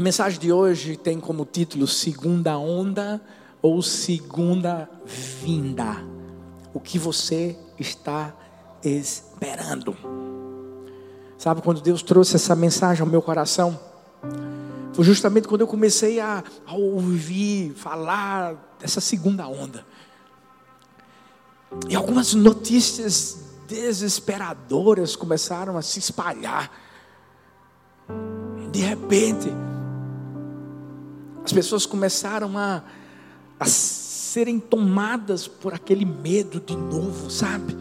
A mensagem de hoje tem como título Segunda Onda ou Segunda Vinda. O que você está esperando? Sabe quando Deus trouxe essa mensagem ao meu coração? Foi justamente quando eu comecei a, a ouvir falar dessa segunda onda. E algumas notícias desesperadoras começaram a se espalhar. De repente, as pessoas começaram a, a serem tomadas por aquele medo de novo, sabe?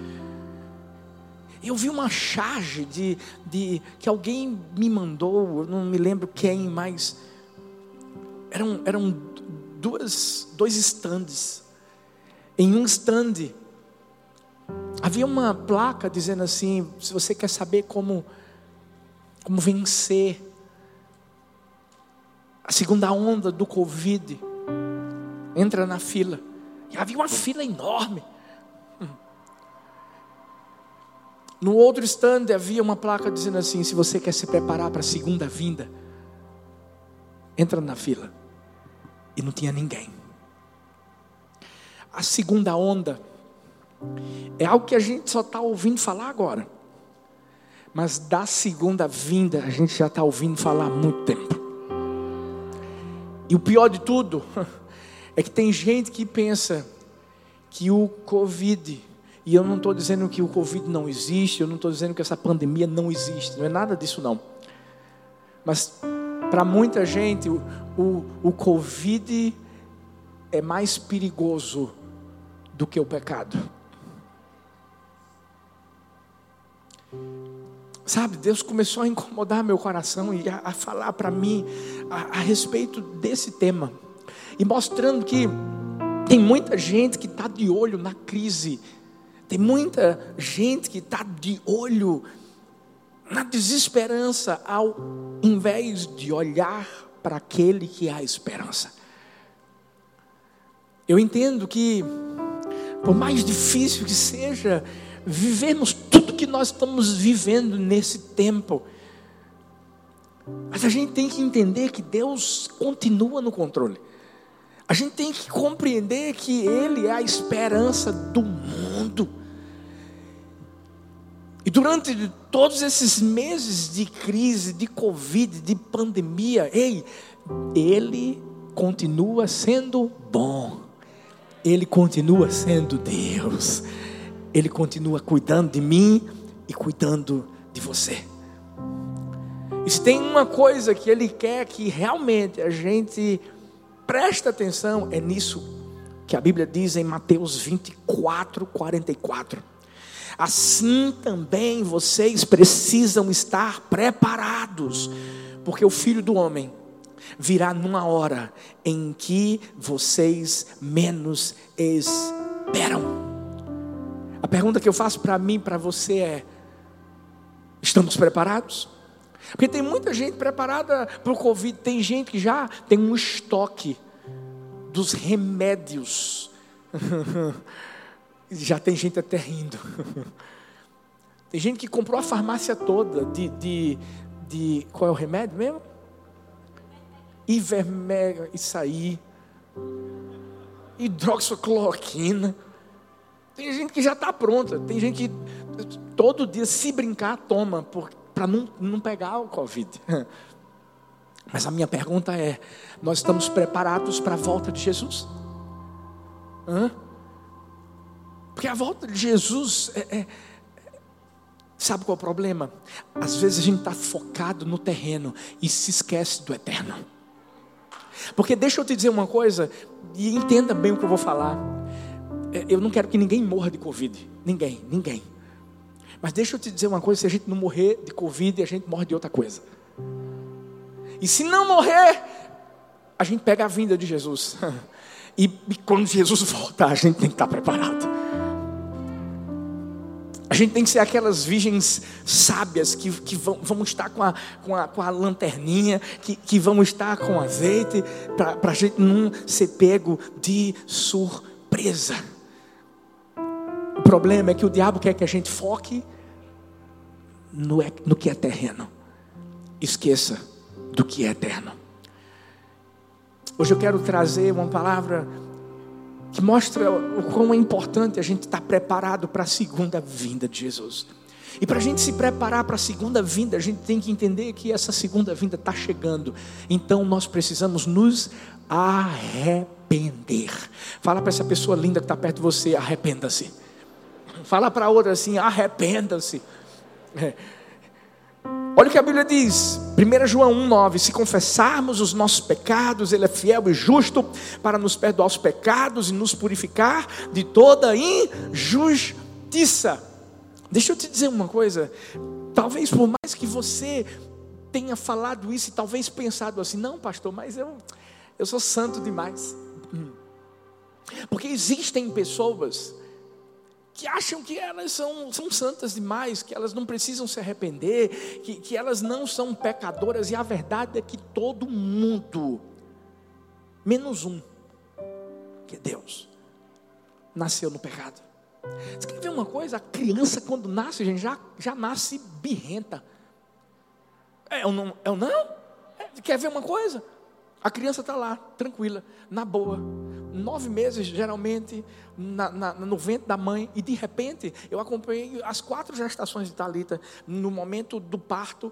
Eu vi uma charge de, de que alguém me mandou, não me lembro quem, mas eram, eram duas, dois estandes. Em um estande havia uma placa dizendo assim: se você quer saber como, como vencer a segunda onda do Covid, entra na fila. E havia uma fila enorme. No outro stand havia uma placa dizendo assim: se você quer se preparar para a segunda vinda, entra na fila. E não tinha ninguém. A segunda onda é algo que a gente só está ouvindo falar agora. Mas da segunda vinda a gente já está ouvindo falar há muito tempo. E o pior de tudo é que tem gente que pensa que o Covid e eu não estou dizendo que o Covid não existe, eu não estou dizendo que essa pandemia não existe, não é nada disso não. Mas para muita gente, o, o, o Covid é mais perigoso do que o pecado. Sabe, Deus começou a incomodar meu coração e a, a falar para mim a, a respeito desse tema, e mostrando que tem muita gente que está de olho na crise tem muita gente que está de olho na desesperança, ao invés de olhar para aquele que há esperança. Eu entendo que, por mais difícil que seja, vivemos tudo que nós estamos vivendo nesse tempo, mas a gente tem que entender que Deus continua no controle. A gente tem que compreender que Ele é a esperança do mundo. E durante todos esses meses de crise, de Covid, de pandemia, ei, Ele continua sendo bom, Ele continua sendo Deus, Ele continua cuidando de mim e cuidando de você. E se tem uma coisa que Ele quer que realmente a gente preste atenção, é nisso que a Bíblia diz em Mateus 24, 44. Assim também vocês precisam estar preparados, porque o filho do homem virá numa hora em que vocês menos esperam. A pergunta que eu faço para mim, para você é: estamos preparados? Porque tem muita gente preparada para o Covid, tem gente que já tem um estoque dos remédios Já tem gente até rindo. Tem gente que comprou a farmácia toda de, de, de qual é o remédio mesmo? Ivermega, isso aí. Hidroxicloroquina. Tem gente que já está pronta. Tem gente que todo dia, se brincar, toma para não, não pegar o Covid. Mas a minha pergunta é: nós estamos preparados para a volta de Jesus? Hã? Porque a volta de Jesus é, é, Sabe qual é o problema? Às vezes a gente está focado no terreno e se esquece do eterno. Porque deixa eu te dizer uma coisa, e entenda bem o que eu vou falar. É, eu não quero que ninguém morra de Covid. Ninguém, ninguém. Mas deixa eu te dizer uma coisa: se a gente não morrer de Covid, a gente morre de outra coisa. E se não morrer, a gente pega a vinda de Jesus. E, e quando Jesus voltar, a gente tem que estar preparado. A gente tem que ser aquelas virgens sábias que, que vão, vão estar com a, com, a, com a lanterninha, que, que vão estar com azeite, para a gente não ser pego de surpresa. O problema é que o diabo quer que a gente foque no, no que é terreno, esqueça do que é eterno. Hoje eu quero trazer uma palavra que mostra o quão é importante a gente estar preparado para a segunda vinda de Jesus. E para a gente se preparar para a segunda vinda, a gente tem que entender que essa segunda vinda está chegando. Então nós precisamos nos arrepender. Fala para essa pessoa linda que está perto de você: arrependa-se. Fala para outra assim: arrependa-se. É. Olha o que a Bíblia diz, 1 João 1,9: Se confessarmos os nossos pecados, Ele é fiel e justo para nos perdoar os pecados e nos purificar de toda injustiça. Deixa eu te dizer uma coisa, talvez por mais que você tenha falado isso e talvez pensado assim, não, pastor, mas eu, eu sou santo demais. Hum. Porque existem pessoas que acham que elas são, são santas demais, que elas não precisam se arrepender, que, que elas não são pecadoras, e a verdade é que todo mundo, menos um, que é Deus, nasceu no pecado. Você quer ver uma coisa? A criança, quando nasce, gente, já, já nasce birrenta. É ou não? É não? É, quer ver uma coisa? A criança está lá, tranquila, na boa. Nove meses, geralmente, na, na, no ventre da mãe. E de repente, eu acompanhei as quatro gestações de Talita no momento do parto.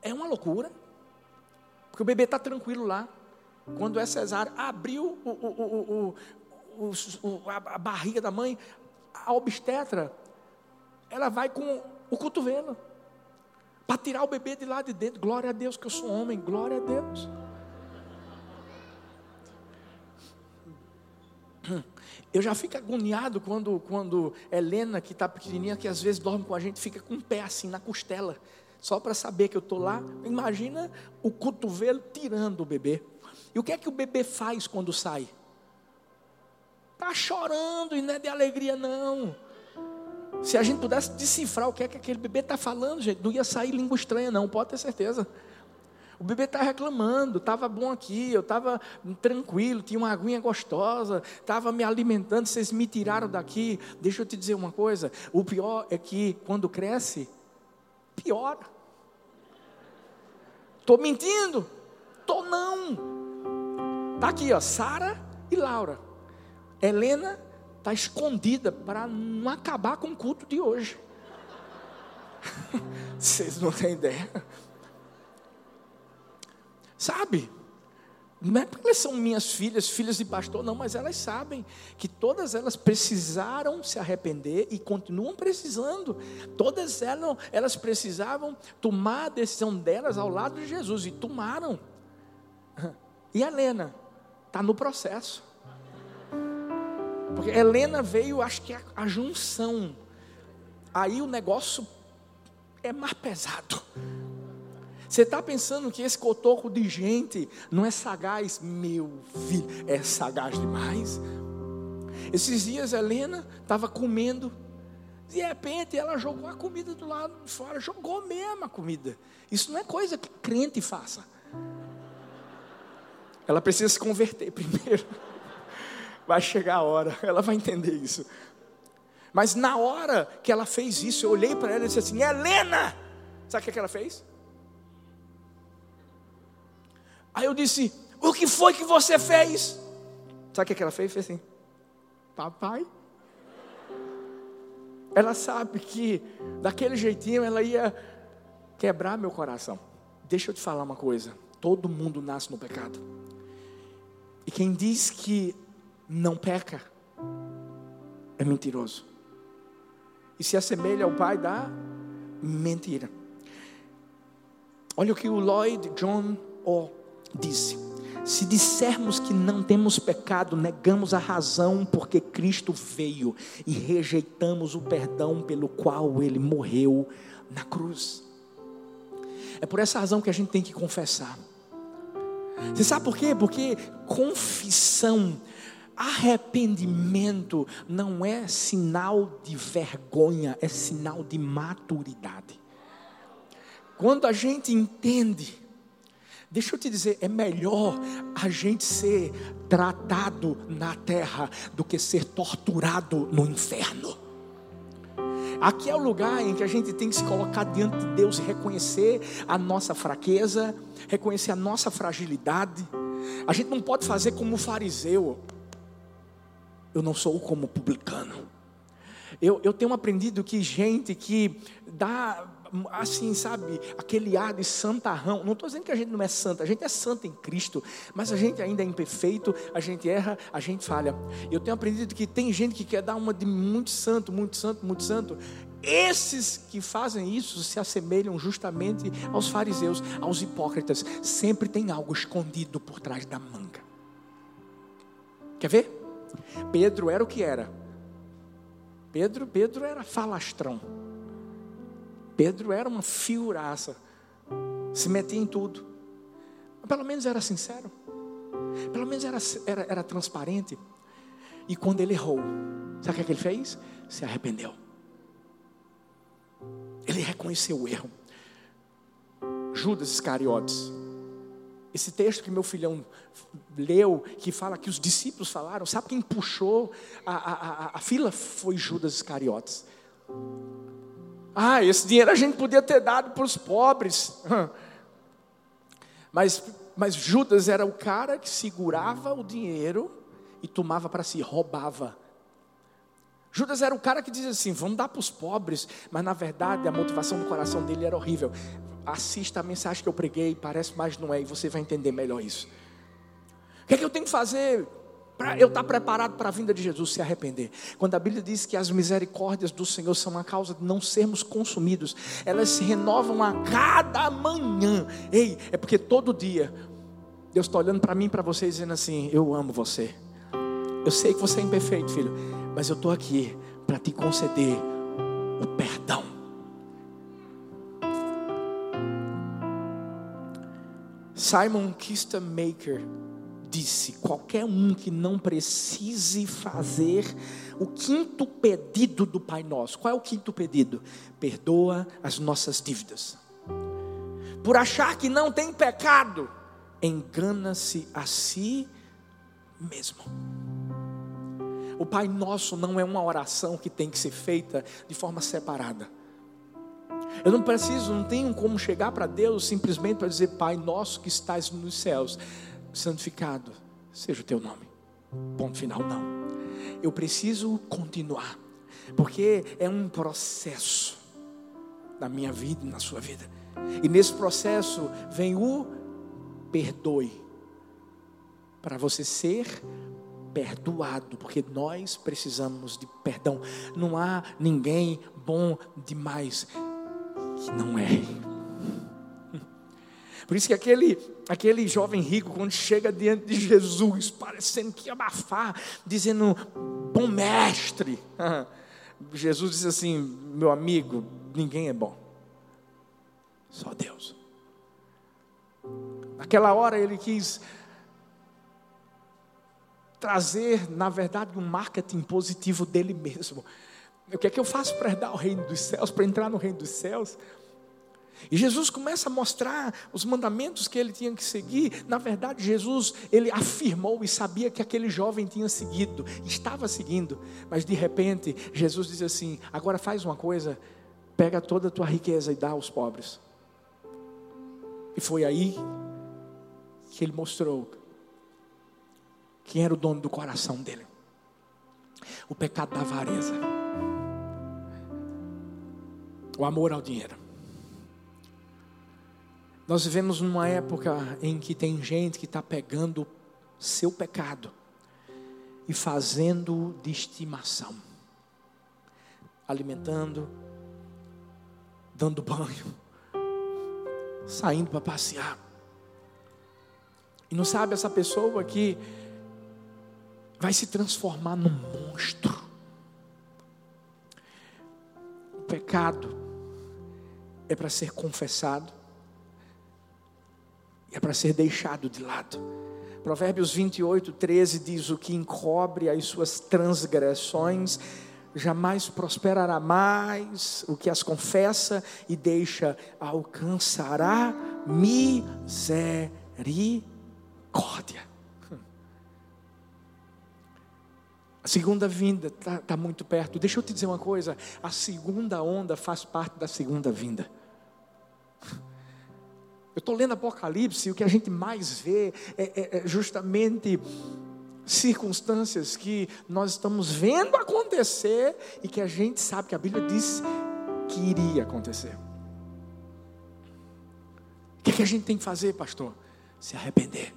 É uma loucura. Porque o bebê está tranquilo lá. Quando é cesárea, abriu o, o, o, a barriga da mãe, a obstetra, ela vai com o cotovelo para tirar o bebê de lá de dentro. Glória a Deus que eu sou homem, glória a Deus. Eu já fico agoniado quando, quando Helena, que está pequenininha, que às vezes dorme com a gente, fica com o pé assim na costela, só para saber que eu estou lá. Imagina o cotovelo tirando o bebê. E o que é que o bebê faz quando sai? Está chorando e não é de alegria, não. Se a gente pudesse decifrar o que é que aquele bebê está falando, gente, não ia sair língua estranha, não, pode ter certeza. O bebê está reclamando, estava bom aqui, eu estava tranquilo, tinha uma aguinha gostosa, estava me alimentando, vocês me tiraram daqui. Deixa eu te dizer uma coisa: o pior é que quando cresce, piora. Estou mentindo? Estou não. Está aqui, ó, Sara e Laura. Helena está escondida para não acabar com o culto de hoje. Vocês não têm ideia. Sabe? Não é porque elas são minhas filhas, filhas de pastor, não, mas elas sabem que todas elas precisaram se arrepender e continuam precisando. Todas elas, elas precisavam tomar a decisão delas ao lado de Jesus e tomaram. E Helena está no processo. Porque Helena veio, acho que a, a junção. Aí o negócio é mais pesado. Você está pensando que esse cotoco de gente não é sagaz? Meu filho, é sagaz demais. Esses dias Helena estava comendo, de repente ela jogou a comida do lado de fora, jogou mesmo a comida. Isso não é coisa que crente faça. Ela precisa se converter primeiro. Vai chegar a hora, ela vai entender isso. Mas na hora que ela fez isso, eu olhei para ela e disse assim: Helena! Sabe o que ela fez? Aí eu disse: O que foi que você fez? Sabe o que ela fez? Fez assim: Papai. Ela sabe que daquele jeitinho ela ia quebrar meu coração. Deixa eu te falar uma coisa: todo mundo nasce no pecado. E quem diz que não peca é mentiroso. E se assemelha ao pai da mentira. Olha o que o Lloyd John O disse: Se dissermos que não temos pecado, negamos a razão porque Cristo veio e rejeitamos o perdão pelo qual ele morreu na cruz. É por essa razão que a gente tem que confessar. Você sabe por quê? Porque confissão, arrependimento não é sinal de vergonha, é sinal de maturidade. Quando a gente entende Deixa eu te dizer, é melhor a gente ser tratado na terra do que ser torturado no inferno. Aqui é o lugar em que a gente tem que se colocar diante de Deus reconhecer a nossa fraqueza, reconhecer a nossa fragilidade, A gente não pode fazer como o fariseu. Eu não sou como publicano. Eu, eu tenho aprendido que gente que dá assim, sabe, aquele ar de santarrão. Não estou dizendo que a gente não é santa, a gente é santa em Cristo, mas a gente ainda é imperfeito, a gente erra, a gente falha. Eu tenho aprendido que tem gente que quer dar uma de muito santo, muito santo, muito santo. Esses que fazem isso se assemelham justamente aos fariseus, aos hipócritas. Sempre tem algo escondido por trás da manga. Quer ver? Pedro era o que era. Pedro, Pedro era falastrão. Pedro era uma figuraça, se metia em tudo. Mas pelo menos era sincero, pelo menos era, era, era transparente. E quando ele errou, sabe o que ele fez? Se arrependeu. Ele reconheceu o erro. Judas Iscariotes. Esse texto que meu filhão leu, que fala que os discípulos falaram, sabe quem puxou a, a, a, a fila? Foi Judas Iscariotes. Ah, esse dinheiro a gente podia ter dado para os pobres. Mas, mas Judas era o cara que segurava o dinheiro e tomava para si, roubava. Judas era o cara que dizia assim: vamos dar para os pobres, mas na verdade a motivação do coração dele era horrível. Assista a mensagem que eu preguei, parece, mas não é, e você vai entender melhor isso. O que é que eu tenho que fazer? Para eu estar preparado para a vinda de Jesus, se arrepender. Quando a Bíblia diz que as misericórdias do Senhor são a causa de não sermos consumidos, elas se renovam a cada manhã. Ei, é porque todo dia Deus está olhando para mim e para você dizendo assim: Eu amo você. Eu sei que você é imperfeito, filho, mas eu estou aqui para te conceder o perdão. Simon Kistemaker disse: qualquer um que não precise fazer o quinto pedido do Pai Nosso. Qual é o quinto pedido? Perdoa as nossas dívidas. Por achar que não tem pecado, engana-se a si mesmo. O Pai Nosso não é uma oração que tem que ser feita de forma separada. Eu não preciso, não tenho como chegar para Deus simplesmente para dizer Pai Nosso que estás nos céus santificado seja o teu nome. Ponto final, não. Eu preciso continuar, porque é um processo na minha vida e na sua vida. E nesse processo vem o perdoe, para você ser perdoado, porque nós precisamos de perdão. Não há ninguém bom demais que não é. Por isso que aquele, aquele jovem rico, quando chega diante de Jesus, parecendo que abafar, dizendo, bom mestre. Jesus diz assim: meu amigo, ninguém é bom, só Deus. Naquela hora ele quis trazer, na verdade, um marketing positivo dele mesmo. O que é que eu faço para herdar o reino dos céus, para entrar no reino dos céus? E Jesus começa a mostrar os mandamentos que ele tinha que seguir. Na verdade, Jesus, ele afirmou e sabia que aquele jovem tinha seguido, estava seguindo. Mas de repente, Jesus diz assim: agora faz uma coisa, pega toda a tua riqueza e dá aos pobres. E foi aí que ele mostrou quem era o dono do coração dele. O pecado da avareza. O amor ao dinheiro. Nós vivemos numa época em que tem gente que está pegando seu pecado e fazendo de estimação, alimentando, dando banho, saindo para passear. E não sabe essa pessoa que vai se transformar num monstro. O pecado é para ser confessado é para ser deixado de lado. Provérbios 28, 13 diz: O que encobre as suas transgressões jamais prosperará mais, o que as confessa e deixa alcançará misericórdia. A segunda vinda está tá muito perto. Deixa eu te dizer uma coisa: a segunda onda faz parte da segunda vinda. Eu estou lendo Apocalipse e o que a gente mais vê é, é, é justamente circunstâncias que nós estamos vendo acontecer e que a gente sabe que a Bíblia diz que iria acontecer. O que, é que a gente tem que fazer, pastor? Se arrepender.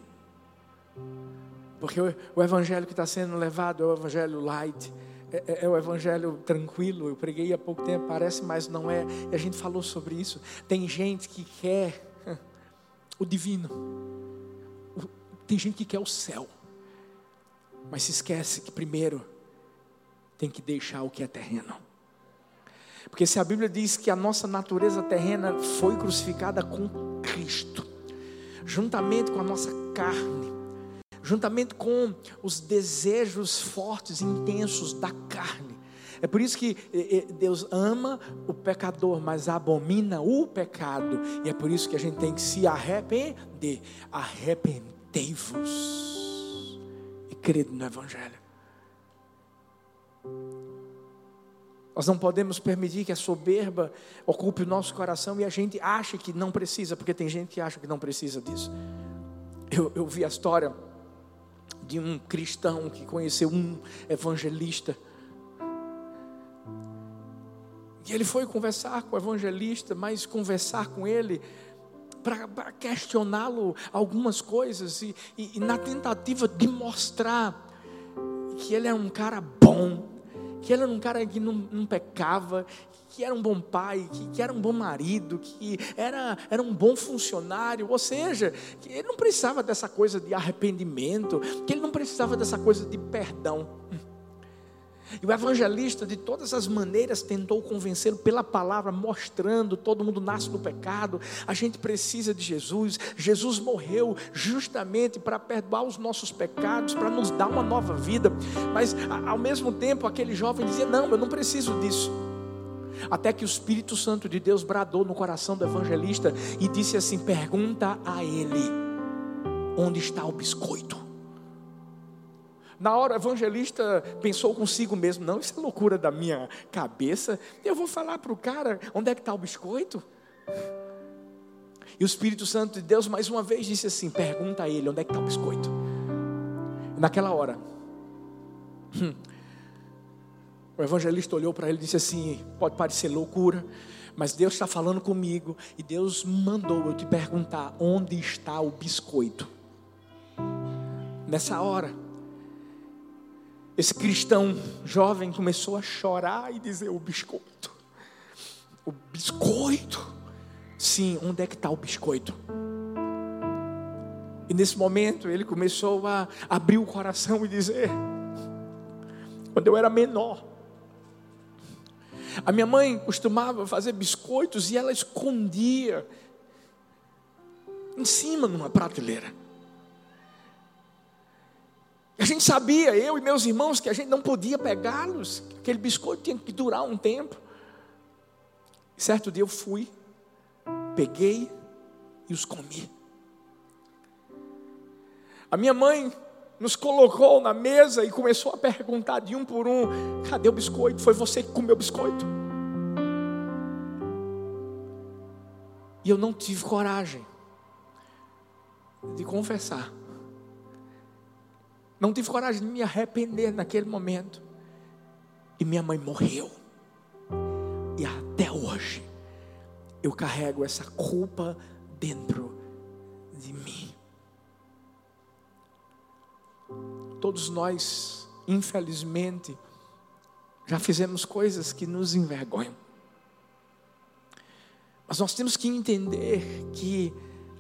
Porque o, o evangelho que está sendo levado é o evangelho light, é, é, é, o evangelho tranquilo. Eu preguei há pouco tempo, parece, mas não é. E a gente falou sobre isso. Tem gente que quer o divino, tem gente que quer o céu, mas se esquece que primeiro tem que deixar o que é terreno. Porque se a Bíblia diz que a nossa natureza terrena foi crucificada com Cristo, juntamente com a nossa carne, juntamente com os desejos fortes e intensos da carne. É por isso que eh, eh, Deus ama o pecador, mas abomina o pecado. E é por isso que a gente tem que se arrepender. Arrependei-vos e crede no Evangelho. Nós não podemos permitir que a soberba ocupe o nosso coração e a gente ache que não precisa, porque tem gente que acha que não precisa disso. Eu, eu vi a história de um cristão que conheceu um evangelista. E ele foi conversar com o evangelista, mas conversar com ele para questioná-lo algumas coisas e, e, e na tentativa de mostrar que ele é um cara bom, que ele era um cara que não, não pecava, que era um bom pai, que, que, era um bom marido, que era, era um bom funcionário, ou seja, que ele não precisava dessa coisa de arrependimento, que ele não precisava dessa coisa de perdão. E o evangelista, de todas as maneiras, tentou convencê-lo pela palavra, mostrando: todo mundo nasce no pecado, a gente precisa de Jesus. Jesus morreu justamente para perdoar os nossos pecados, para nos dar uma nova vida. Mas, ao mesmo tempo, aquele jovem dizia: Não, eu não preciso disso. Até que o Espírito Santo de Deus bradou no coração do evangelista e disse assim: Pergunta a ele, onde está o biscoito? Na hora, o evangelista pensou consigo mesmo: Não, isso é loucura da minha cabeça. Eu vou falar para o cara onde é que está o biscoito. E o Espírito Santo de Deus mais uma vez disse assim: Pergunta a ele onde é que está o biscoito. Naquela hora, hum, o evangelista olhou para ele e disse assim: pode parecer loucura, mas Deus está falando comigo e Deus mandou eu te perguntar onde está o biscoito. Nessa hora, esse cristão jovem começou a chorar e dizer: o biscoito, o biscoito. Sim, onde é que está o biscoito? E nesse momento ele começou a abrir o coração e dizer: quando eu era menor, a minha mãe costumava fazer biscoitos e ela escondia em cima numa prateleira. Gente sabia, eu e meus irmãos, que a gente não podia pegá-los, aquele biscoito tinha que durar um tempo. Certo dia eu fui, peguei e os comi. A minha mãe nos colocou na mesa e começou a perguntar de um por um: cadê o biscoito? Foi você que comeu o biscoito? E eu não tive coragem de confessar. Não tive coragem de me arrepender naquele momento. E minha mãe morreu. E até hoje eu carrego essa culpa dentro de mim. Todos nós, infelizmente, já fizemos coisas que nos envergonham. Mas nós temos que entender que,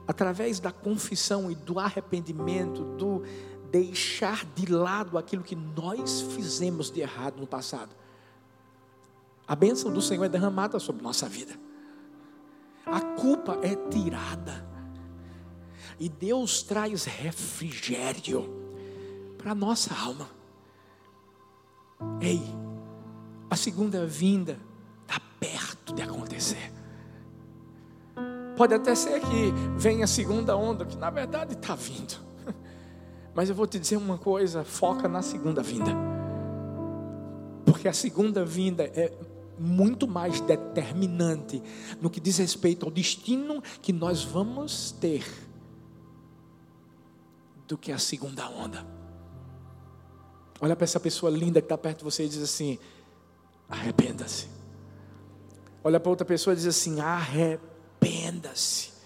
através da confissão e do arrependimento, do deixar de lado aquilo que nós fizemos de errado no passado, a bênção do Senhor é derramada sobre nossa vida, a culpa é tirada, e Deus traz refrigério para a nossa alma. Ei, a segunda vinda está perto de acontecer. Pode até ser que venha a segunda onda, que na verdade está vindo. Mas eu vou te dizer uma coisa: foca na segunda vinda. Porque a segunda vinda é muito mais determinante no que diz respeito ao destino que nós vamos ter do que a segunda onda. Olha para essa pessoa linda que está perto de você e diz assim: arrependa-se. Olha para outra pessoa e diz assim: arrependa-se.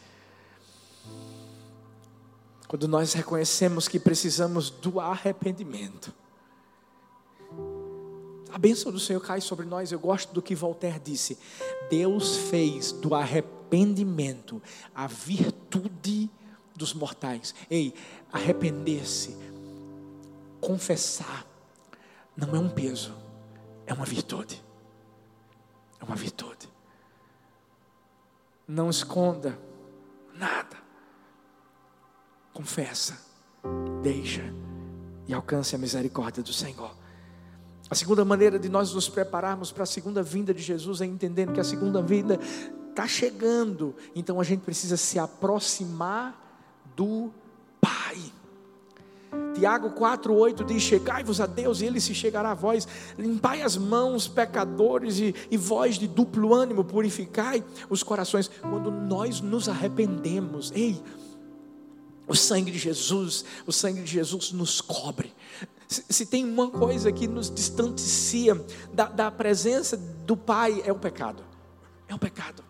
Quando nós reconhecemos que precisamos do arrependimento, a bênção do Senhor cai sobre nós. Eu gosto do que Voltaire disse: Deus fez do arrependimento a virtude dos mortais. Ei, arrepender-se, confessar, não é um peso, é uma virtude. É uma virtude. Não esconda nada. Confessa, deixa e alcance a misericórdia do Senhor. A segunda maneira de nós nos prepararmos para a segunda vinda de Jesus é entendendo que a segunda vinda está chegando. Então a gente precisa se aproximar do Pai. Tiago 4,8 diz: Chegai-vos a Deus, e Ele se chegará a vós. Limpai as mãos, pecadores, e, e vós de duplo ânimo, purificai os corações. Quando nós nos arrependemos, ei, o sangue de Jesus, o sangue de Jesus nos cobre. Se, se tem uma coisa que nos distancia da, da presença do Pai, é o pecado. É o pecado.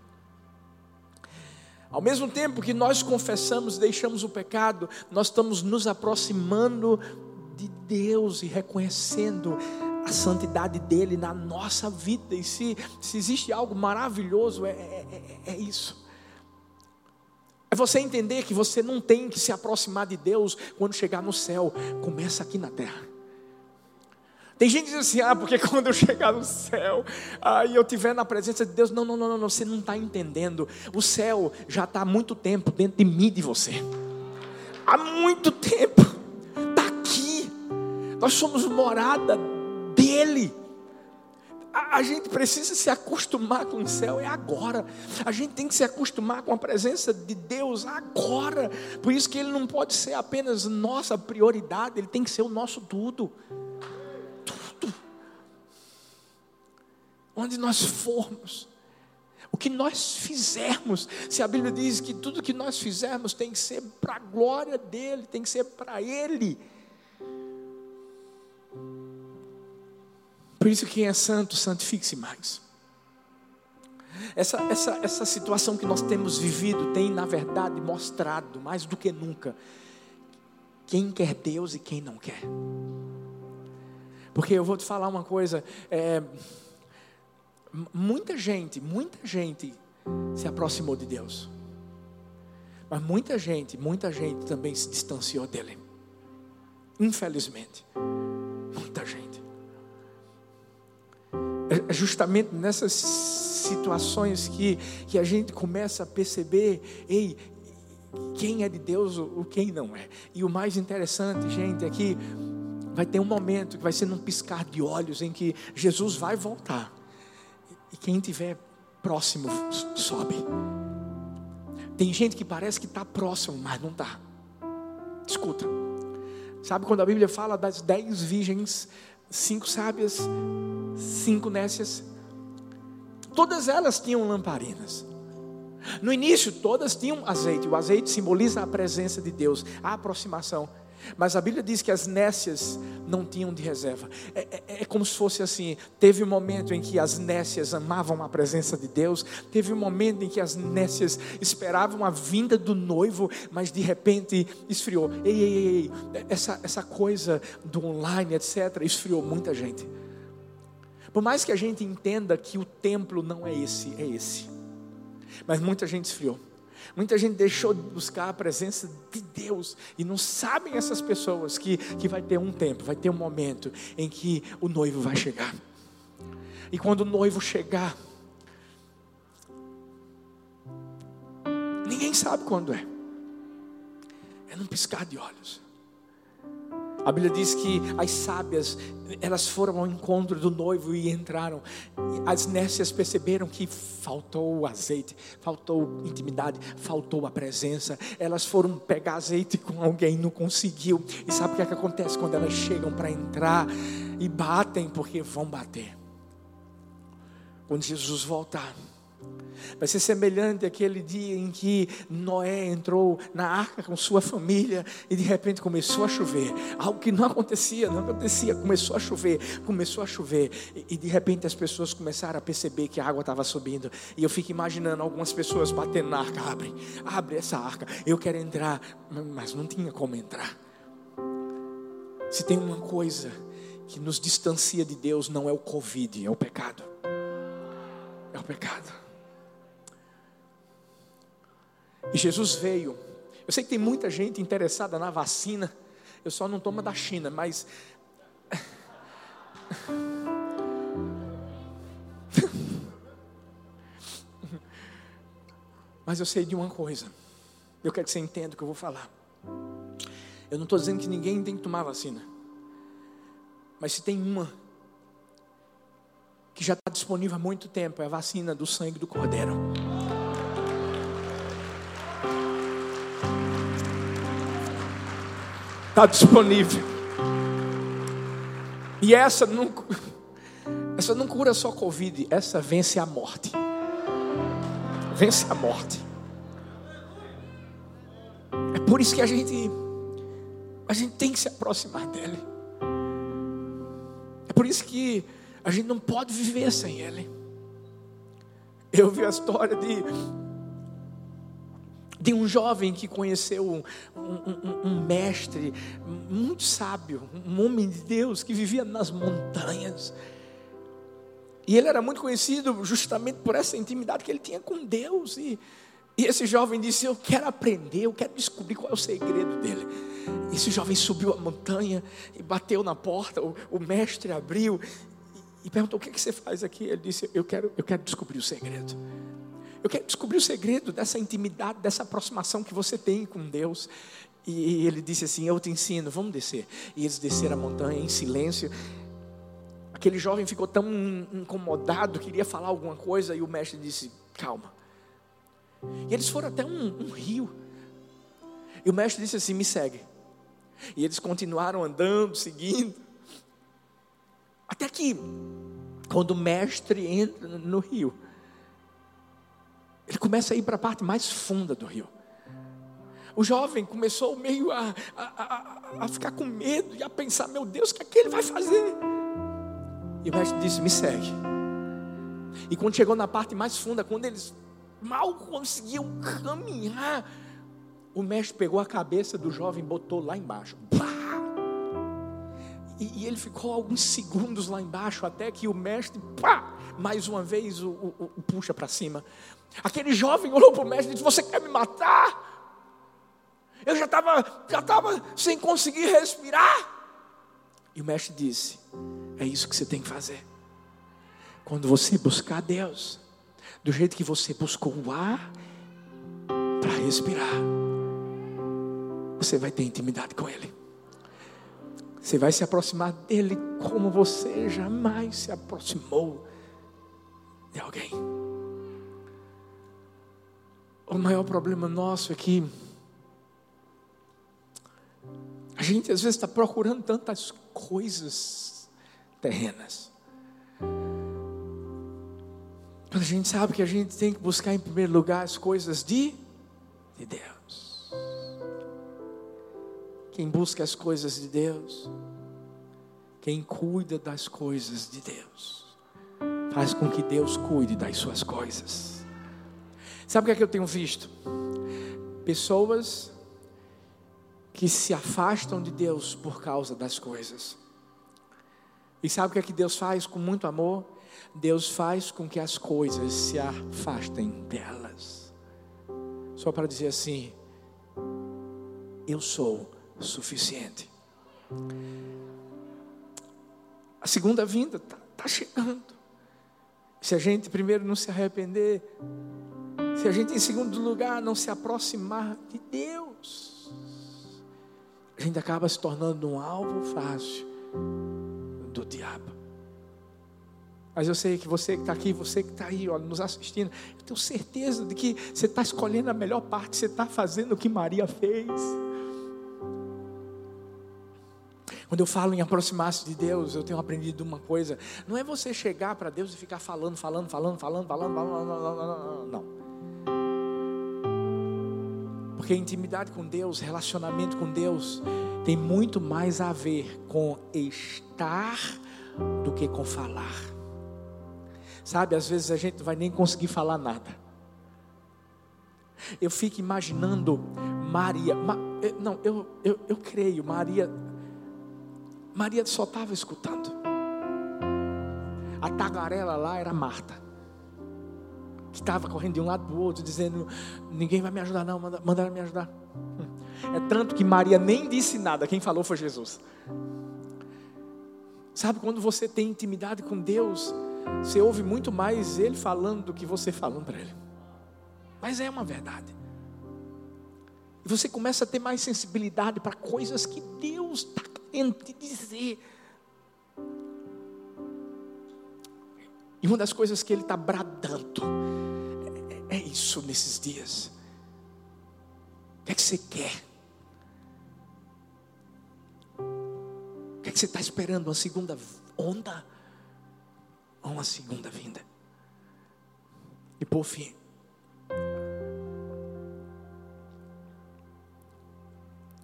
Ao mesmo tempo que nós confessamos, deixamos o pecado, nós estamos nos aproximando de Deus e reconhecendo a santidade dele na nossa vida. E se, se existe algo maravilhoso, é, é, é, é isso. É você entender que você não tem que se aproximar de Deus quando chegar no céu, começa aqui na terra. Tem gente que diz assim: ah, porque quando eu chegar no céu, aí eu estiver na presença de Deus. Não, não, não, não, você não está entendendo. O céu já está há muito tempo dentro de mim de você. Há muito tempo. Está aqui. Nós somos morada dEle. A, gente precisa se acostumar com o céu, é agora. A gente tem que se acostumar com a presença de Deus agora. Por isso que Ele não pode ser apenas nossa prioridade, Ele tem que ser o nosso tudo. onde nós formos, o que nós fizermos, se a Bíblia diz que tudo que nós fizermos tem que ser para a glória dEle, tem que ser para Ele. Por isso, quem é santo, santifique-se mais. Essa, essa, essa situação que nós temos vivido tem, na verdade, mostrado mais do que nunca quem quer Deus e quem não quer. Porque eu vou te falar uma coisa. É, Muita gente, muita gente se aproximou de Deus. Mas muita gente, muita gente também se distanciou dele. Infelizmente. Muita gente. É, é justamente nessas situações que, que a gente começa a perceber, ei, quem é de Deus, o quem não é. E o mais interessante, gente, é que vai ter um momento que vai ser num piscar de olhos em que Jesus vai voltar. E quem estiver próximo, sobe. Tem gente que parece que está próximo, mas não está. Escuta. Sabe quando a Bíblia fala das dez virgens, cinco sábias, cinco nécias? Todas elas tinham lamparinas. No início, todas tinham azeite. O azeite simboliza a presença de Deus, a aproximação. Mas a Bíblia diz que as nécias não tinham de reserva. É, é, é, como se fosse assim: teve um momento em que as nécias amavam a presença de Deus, teve um momento em que as nécias esperavam a vinda do noivo, mas de repente esfriou. Ei, ei, ei. Essa, essa coisa do online, etc., esfriou muita gente. Por mais que a gente entenda que o templo não é esse, é esse. Mas muita gente esfriou. Muita gente deixou de buscar a presença de Deus e não sabem essas pessoas que, que vai ter um tempo, vai ter um momento em que o noivo vai chegar. E quando o noivo chegar, ninguém sabe quando é. É num piscar de olhos. A Bíblia diz que as sábias, elas foram ao encontro do noivo e entraram. As nécias perceberam que faltou o azeite, faltou intimidade, faltou a presença. Elas foram pegar azeite com alguém, não conseguiu. E sabe o que, é que acontece quando elas chegam para entrar e batem? Porque vão bater. quando Jesus voltar. Vai ser semelhante àquele dia em que Noé entrou na arca com sua família e de repente começou a chover. Algo que não acontecia, não acontecia. Começou a chover, começou a chover. E, de repente as pessoas começaram a perceber que a água estava subindo. E eu fico imaginando algumas pessoas batendo na arca: abre, abre essa arca. Eu quero entrar, mas não tinha como entrar. Se tem uma coisa que nos distancia de Deus, não é o Covid, é o pecado. É o pecado. E Jesus veio. Eu sei que tem muita gente interessada na vacina. Eu só não tomo da China, mas. Mas eu sei de uma coisa. Eu quero que você entenda o que eu vou falar. Eu não estou dizendo que ninguém tem que tomar vacina. Mas se tem uma que já está disponível há muito tempo, é a vacina do sangue do Cordeiro. Está disponível. E essa não, essa não cura só Covid, essa vence a morte. Vence a morte. É por isso que a gente, a gente tem que se aproximar dele. É por isso que a gente não pode viver sem ele. Eu vi a história de de um jovem que conheceu um, um, um, mestre muito sábio, um homem de Deus que vivia nas montanhas. E ele era muito conhecido justamente por essa intimidade que ele tinha com Deus. E, e esse jovem disse: Eu quero aprender, eu quero descobrir qual é o segredo dele. Esse jovem subiu a montanha e bateu na porta. O, o mestre abriu e, e perguntou: O que, é que você faz aqui? Ele disse: Eu quero, eu quero descobrir o segredo. Eu quero descobrir o segredo dessa intimidade, dessa aproximação que você tem com Deus. E ele disse assim: Eu te ensino, vamos descer. E eles desceram a montanha em silêncio. Aquele jovem ficou tão incomodado, queria falar alguma coisa, e o mestre disse: Calma. E eles foram até um, um rio. E o mestre disse assim: Me segue. E eles continuaram andando, seguindo. Até que, quando o mestre entra no rio, ele começa a ir para a parte mais funda do rio. O jovem começou meio a, a, a, a, ficar com medo e a pensar: meu Deus, o que é que ele vai fazer? E o mestre disse: me segue. E quando chegou na parte mais funda, quando eles mal conseguiam caminhar, o mestre pegou a cabeça do jovem e botou lá embaixo. E, e, ele ficou alguns segundos lá embaixo, até que o mestre, pá, mais uma vez o, o, o puxa para cima. Aquele jovem olhou para o mestre e disse: Você quer me matar? Eu já estava já tava sem conseguir respirar. E o mestre disse: É isso que você tem que fazer. Quando você buscar Deus, do jeito que você buscou o ar para respirar, você vai ter intimidade com Ele. Você vai se aproximar dele como você jamais se aproximou de alguém. O maior problema nosso é que a gente às vezes está procurando tantas coisas terrenas. A gente sabe que a gente tem que buscar em primeiro lugar as coisas de, de Deus. Quem busca as coisas de Deus, quem cuida das coisas de Deus, faz com que Deus cuide das suas coisas. Sabe o que é que eu tenho visto? Pessoas que se afastam de Deus por causa das coisas. E sabe o que é que Deus faz com muito amor? Deus faz com que as coisas se afastem delas. Só para dizer assim: eu sou suficiente. A segunda vinda está tá chegando. Se a gente primeiro não se arrepender, se a gente, em segundo lugar, não se aproximar de Deus, a gente acaba se tornando um alvo fácil do diabo. Mas eu sei que você que está aqui, você que está aí, ó, nos assistindo, eu tenho certeza de que você está escolhendo a melhor parte, você está fazendo o que Maria fez. Quando eu falo em aproximar-se de Deus, eu tenho aprendido uma coisa: não é você chegar para Deus e ficar falando, falando, falando, falando, falando, falando, falando, não. Porque intimidade com Deus, relacionamento com Deus, tem muito mais a ver com estar do que com falar. Sabe, às vezes a gente não vai nem conseguir falar nada. Eu fico imaginando Maria, Ma, eh, não, eu, eu, eu creio, Maria Maria só estava escutando. A tagarela lá era Marta. Que estava correndo de um lado para o outro, dizendo: Ninguém vai me ajudar, não, manda, manda ela me ajudar. É tanto que Maria nem disse nada, quem falou foi Jesus. Sabe, quando você tem intimidade com Deus, você ouve muito mais Ele falando do que você falando para Ele. Mas é uma verdade. E você começa a ter mais sensibilidade para coisas que Deus está querendo te dizer. E uma das coisas que Ele está bradando é, é isso nesses dias. O que é que você quer? O que é que você está esperando? Uma segunda onda? Ou uma segunda vinda? E por fim,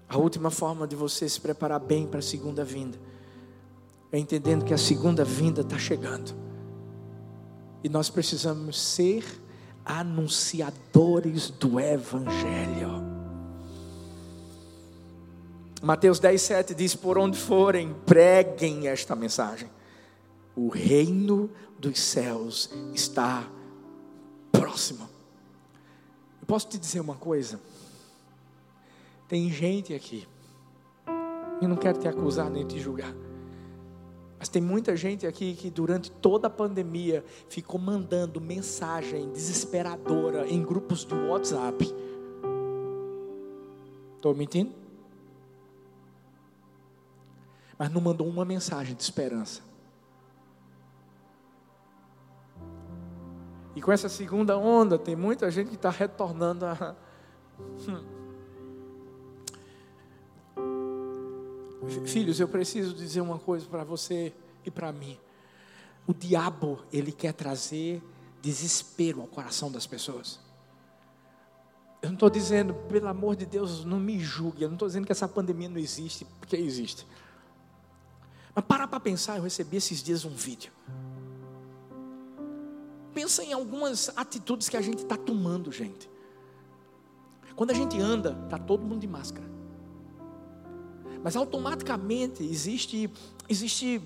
A última forma de você se preparar bem para a segunda vinda é entendendo que a segunda vinda está chegando. E nós precisamos ser anunciadores do Evangelho. Mateus 10, 7 diz: Por onde forem, preguem esta mensagem. O reino dos céus está próximo. Eu posso te dizer uma coisa? Tem gente aqui, eu não quero te acusar nem te julgar, mas tem muita gente aqui que durante toda a pandemia ficou mandando mensagem desesperadora em grupos do WhatsApp. Estou mentindo? Mas não mandou uma mensagem de esperança. E com essa segunda onda, tem muita gente que está retornando a. Filhos, eu preciso dizer uma coisa para você e para mim. O diabo, ele quer trazer desespero ao coração das pessoas. Eu não estou dizendo, pelo amor de Deus, não me julgue. Eu não estou dizendo que essa pandemia não existe, porque existe. Mas para para pensar, eu recebi esses dias um vídeo. Pensa em algumas atitudes que a gente está tomando, gente. Quando a gente anda, está todo mundo de máscara. Mas automaticamente existe, existe,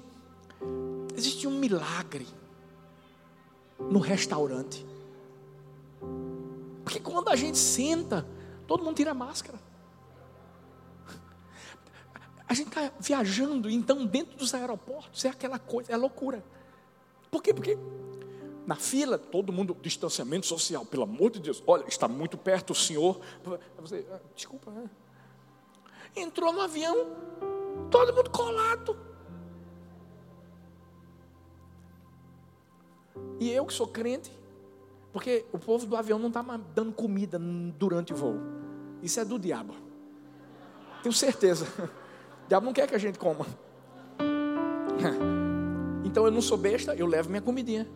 existe um milagre no restaurante. Porque quando a gente senta, todo mundo tira a máscara. A gente está viajando, então dentro dos aeroportos é aquela coisa, é loucura. Por quê? Porque na fila, todo mundo, distanciamento social, pelo amor de Deus, olha, está muito perto o senhor. Você, ah, desculpa, né? Entrou no avião, todo mundo colado. E eu que sou crente, porque o povo do avião não está dando comida durante o voo. Isso é do diabo. Tenho certeza. O diabo não quer que a gente coma. Então eu não sou besta, eu levo minha comidinha.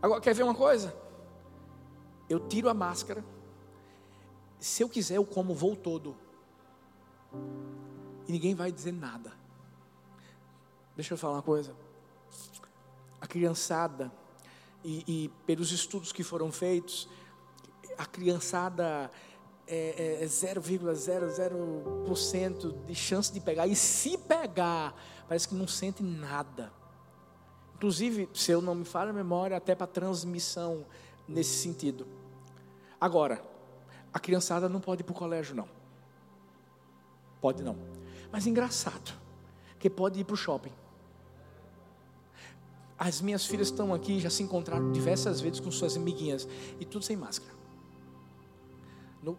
Agora, quer ver uma coisa? Eu tiro a máscara. Se eu quiser, eu como o voo todo. E ninguém vai dizer nada. Deixa eu falar uma coisa. A criançada, e, e pelos estudos que foram feitos, a criançada é, é 0,00% de chance de pegar. E se pegar, parece que não sente nada. Inclusive, se eu não me falha a memória, até para transmissão nesse sentido. Agora, a criançada não pode ir para o colégio, não. Pode não. Mas engraçado, que pode ir para o shopping. As minhas filhas estão aqui, já se encontraram diversas vezes com suas amiguinhas, e tudo sem máscara. No...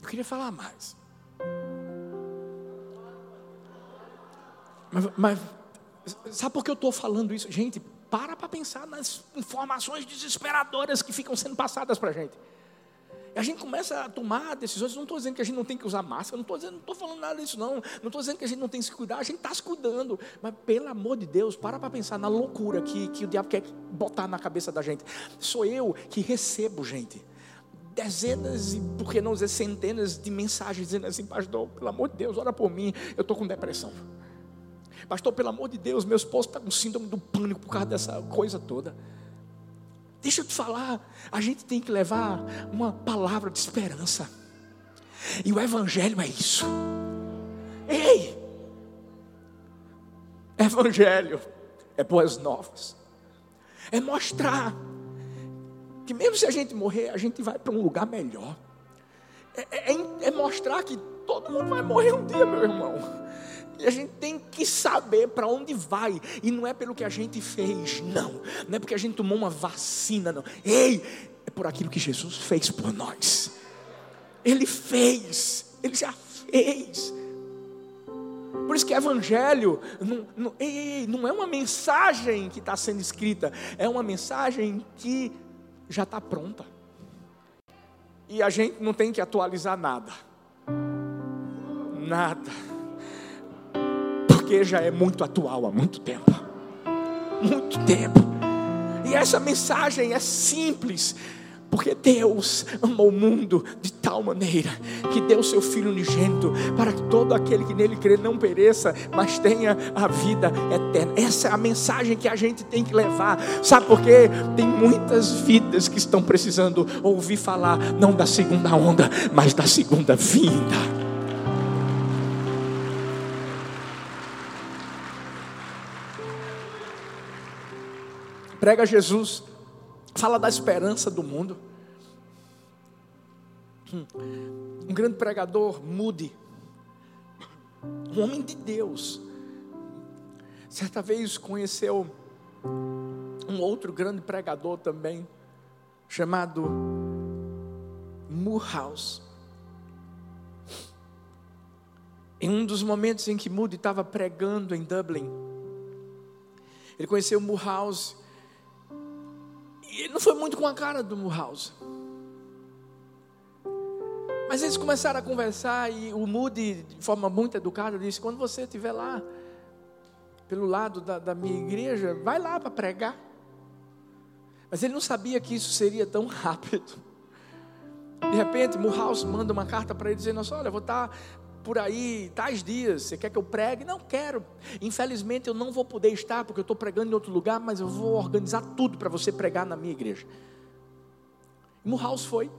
Eu queria falar mais. Mas, mas sabe por que eu estou falando isso? Gente, para para pensar nas informações desesperadoras que ficam sendo passadas para a gente. E a gente começa a tomar decisões. Não estou dizendo que a gente não tem que usar máscara, não estou dizendo, não estou falando nada disso, não. Não estou dizendo que a gente não tem que se cuidar, a gente está se cuidando. Mas pelo amor de Deus, para para pensar na loucura que, que o diabo quer botar na cabeça da gente. Sou eu que recebo, gente. Dezenas, e por que não dizer centenas de mensagens dizendo assim, pastor, pelo amor de Deus, ora por mim, eu estou com depressão. Pastor, pelo amor de Deus, meu esposo está com síndrome do pânico por causa dessa coisa toda. Deixa eu te falar, a gente tem que levar uma palavra de esperança. E o Evangelho é isso. Ei! Evangelho é boas novas. É mostrar que mesmo se a gente morrer, a gente vai para um lugar melhor. É, é, é, mostrar que todo mundo vai morrer um dia, meu irmão. E a gente tem que saber para onde vai. E não é pelo que a gente fez, não. Não é porque a gente tomou uma vacina, não. Ei, é por aquilo que Jesus fez por nós. Ele fez, ele já fez. Por isso que evangelho não, não, ei, não é uma mensagem que está sendo escrita, é uma mensagem que já está pronta. E a gente não tem que atualizar nada. Nada porque já é muito atual há muito tempo. Muito tempo. E essa mensagem é simples, porque Deus amou o mundo de tal maneira que deu seu Filho unigênito para que todo aquele que nele crê não pereça, mas tenha a vida eterna. Essa é a mensagem que a gente tem que levar. Sabe por quê? Tem muitas vidas que estão precisando ouvir falar não da segunda onda, mas da segunda vinda. Prega Jesus, fala da esperança do mundo. Um grande pregador, Moody, um homem de Deus, certa vez conheceu um outro grande pregador também, chamado Moorhouse. Em um dos momentos em que Moody estava pregando em Dublin, ele conheceu Moorhouse e não foi muito com a cara do Mulhouse. Mas eles começaram a conversar e o Moody, de forma muito educada, disse: Quando você estiver lá, pelo lado da, da minha igreja, vai lá para pregar. Mas ele não sabia que isso seria tão rápido. De repente, Mulhouse manda uma carta para ele dizendo: Olha, eu vou estar por aí tais dias, você quer que eu pregue? Não quero. Infelizmente eu não vou poder estar porque eu estou pregando em outro lugar, mas eu vou organizar tudo para você pregar na minha igreja. Mulhouse foi.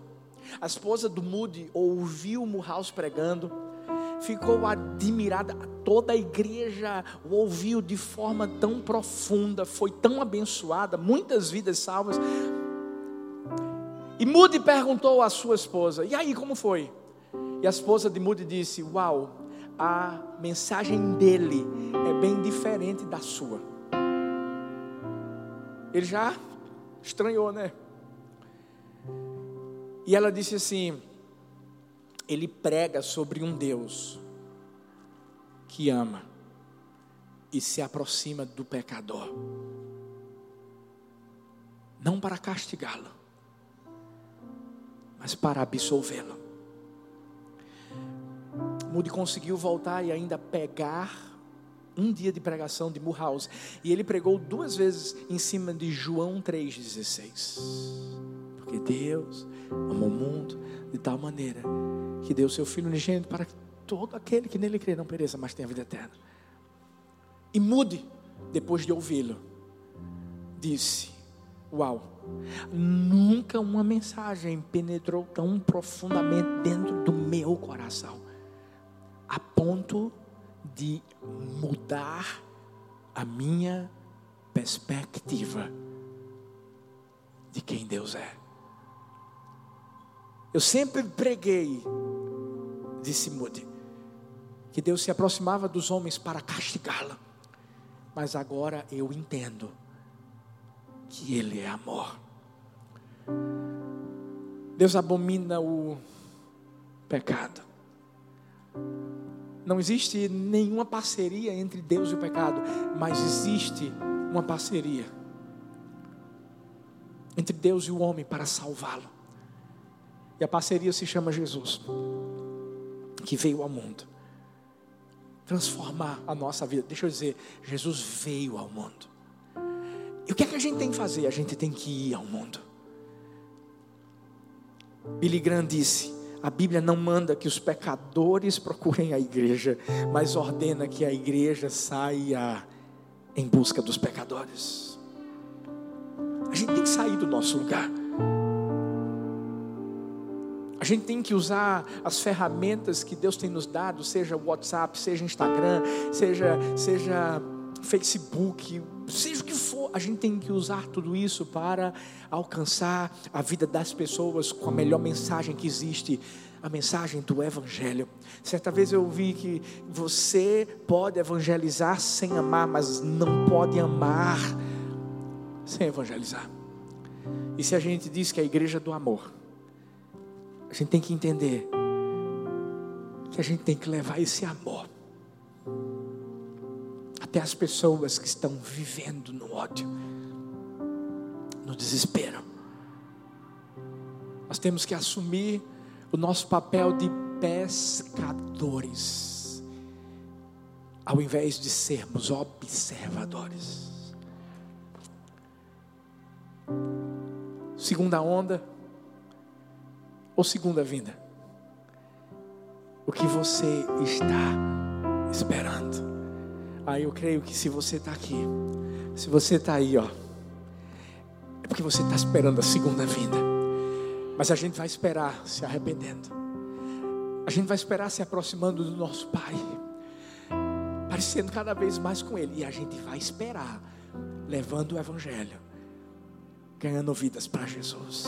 A esposa do Moody ouviu Mulhouse pregando, ficou admirada. Toda a igreja o ouviu de forma tão profunda, foi tão abençoada, muitas vidas salvas. E Moody perguntou à sua esposa: E aí, como foi? E a esposa de Moody disse: Uau, a mensagem dele é bem diferente da sua. Ele já estranhou, né? E ela disse assim: Ele prega sobre um Deus que ama e se aproxima do pecador, não para castigá-lo, mas para absolvê-lo. Moody conseguiu voltar e ainda pegar um dia de pregação de Mulhouse. E ele pregou duas vezes em cima de João 3,16. Porque Deus amou o mundo de tal maneira que deu seu Filho unigênito para que todo aquele que nele crê não pereça, mas tenha vida eterna. E Moody, depois de ouvi-lo, disse: Uau, nunca uma mensagem penetrou tão profundamente dentro do meu coração a ponto de mudar a minha perspectiva de quem Deus é. Eu sempre preguei, disse Moody, que Deus se aproximava dos homens para castigá-la, mas agora eu entendo que Ele é amor. Deus abomina o pecado. Não existe nenhuma parceria entre Deus e o pecado, mas existe uma parceria entre Deus e o homem para salvá-lo. E a parceria se chama Jesus, que veio ao mundo transformar a nossa vida. Deixa eu dizer, Jesus veio ao mundo. E o que é que a gente tem que fazer? A gente tem que ir ao mundo. Billy Graham disse: a Bíblia não manda que os pecadores procurem a igreja, mas ordena que a igreja saia em busca dos pecadores. A gente tem que sair do nosso lugar. A gente tem que usar as ferramentas que Deus tem nos dado, seja WhatsApp, seja Instagram, seja, seja Facebook, seja o que for, a gente tem que usar tudo isso para alcançar a vida das pessoas com a melhor mensagem que existe, a mensagem do Evangelho. Certa vez eu ouvi que você pode evangelizar sem amar, mas não pode amar sem evangelizar. E se a gente diz que é a igreja do amor, a gente tem que entender que a gente tem que levar esse amor até as pessoas que estão vivendo no ódio, no desespero. Nós temos que assumir o nosso papel de pescadores, ao invés de sermos observadores. Segunda onda, ou segunda vinda? O que você está esperando? Aí eu creio que se você está aqui, se você está aí, ó, é porque você está esperando a segunda vinda. Mas a gente vai esperar se arrependendo. A gente vai esperar se aproximando do nosso Pai, parecendo cada vez mais com Ele. E a gente vai esperar, levando o Evangelho, ganhando vidas para Jesus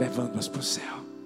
levando-as para o céu.